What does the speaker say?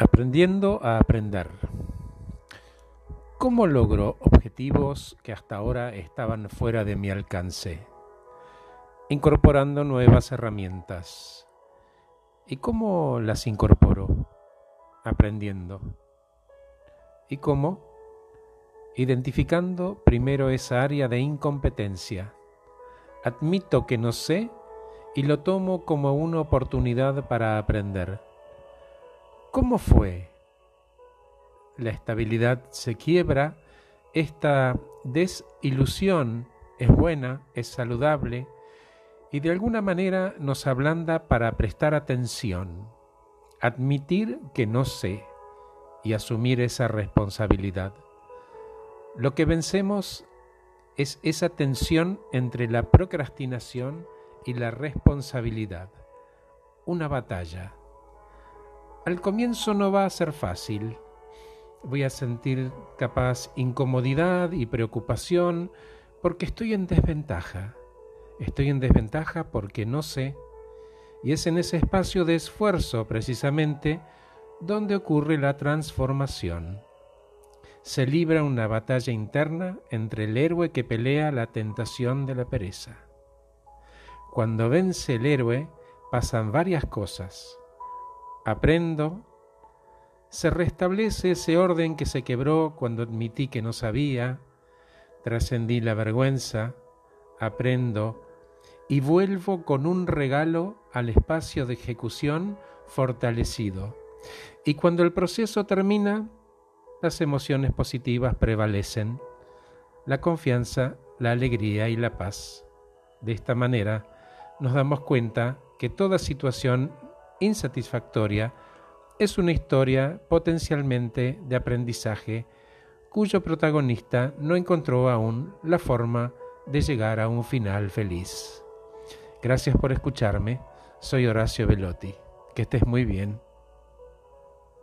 Aprendiendo a aprender. ¿Cómo logro objetivos que hasta ahora estaban fuera de mi alcance? Incorporando nuevas herramientas. ¿Y cómo las incorporo? Aprendiendo. ¿Y cómo? Identificando primero esa área de incompetencia. Admito que no sé y lo tomo como una oportunidad para aprender ¿Cómo fue? La estabilidad se quiebra, esta desilusión es buena, es saludable y de alguna manera nos ablanda para prestar atención, admitir que no sé y asumir esa responsabilidad. Lo que vencemos es esa tensión entre la procrastinación y la responsabilidad, una batalla al comienzo no va a ser fácil. Voy a sentir capaz incomodidad y preocupación porque estoy en desventaja. Estoy en desventaja porque no sé. Y es en ese espacio de esfuerzo precisamente donde ocurre la transformación. Se libra una batalla interna entre el héroe que pelea la tentación de la pereza. Cuando vence el héroe pasan varias cosas aprendo, se restablece ese orden que se quebró cuando admití que no sabía, trascendí la vergüenza, aprendo y vuelvo con un regalo al espacio de ejecución fortalecido. Y cuando el proceso termina, las emociones positivas prevalecen, la confianza, la alegría y la paz. De esta manera nos damos cuenta que toda situación insatisfactoria es una historia potencialmente de aprendizaje cuyo protagonista no encontró aún la forma de llegar a un final feliz. Gracias por escucharme, soy Horacio Velotti. Que estés muy bien.